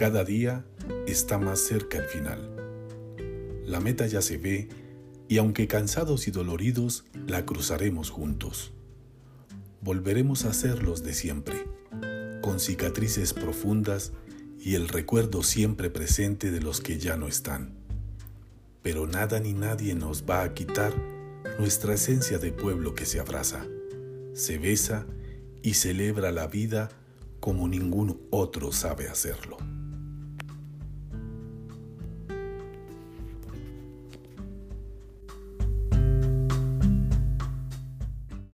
Cada día está más cerca el final. La meta ya se ve y aunque cansados y doloridos, la cruzaremos juntos. Volveremos a ser los de siempre, con cicatrices profundas y el recuerdo siempre presente de los que ya no están. Pero nada ni nadie nos va a quitar nuestra esencia de pueblo que se abraza, se besa y celebra la vida como ningún otro sabe hacerlo.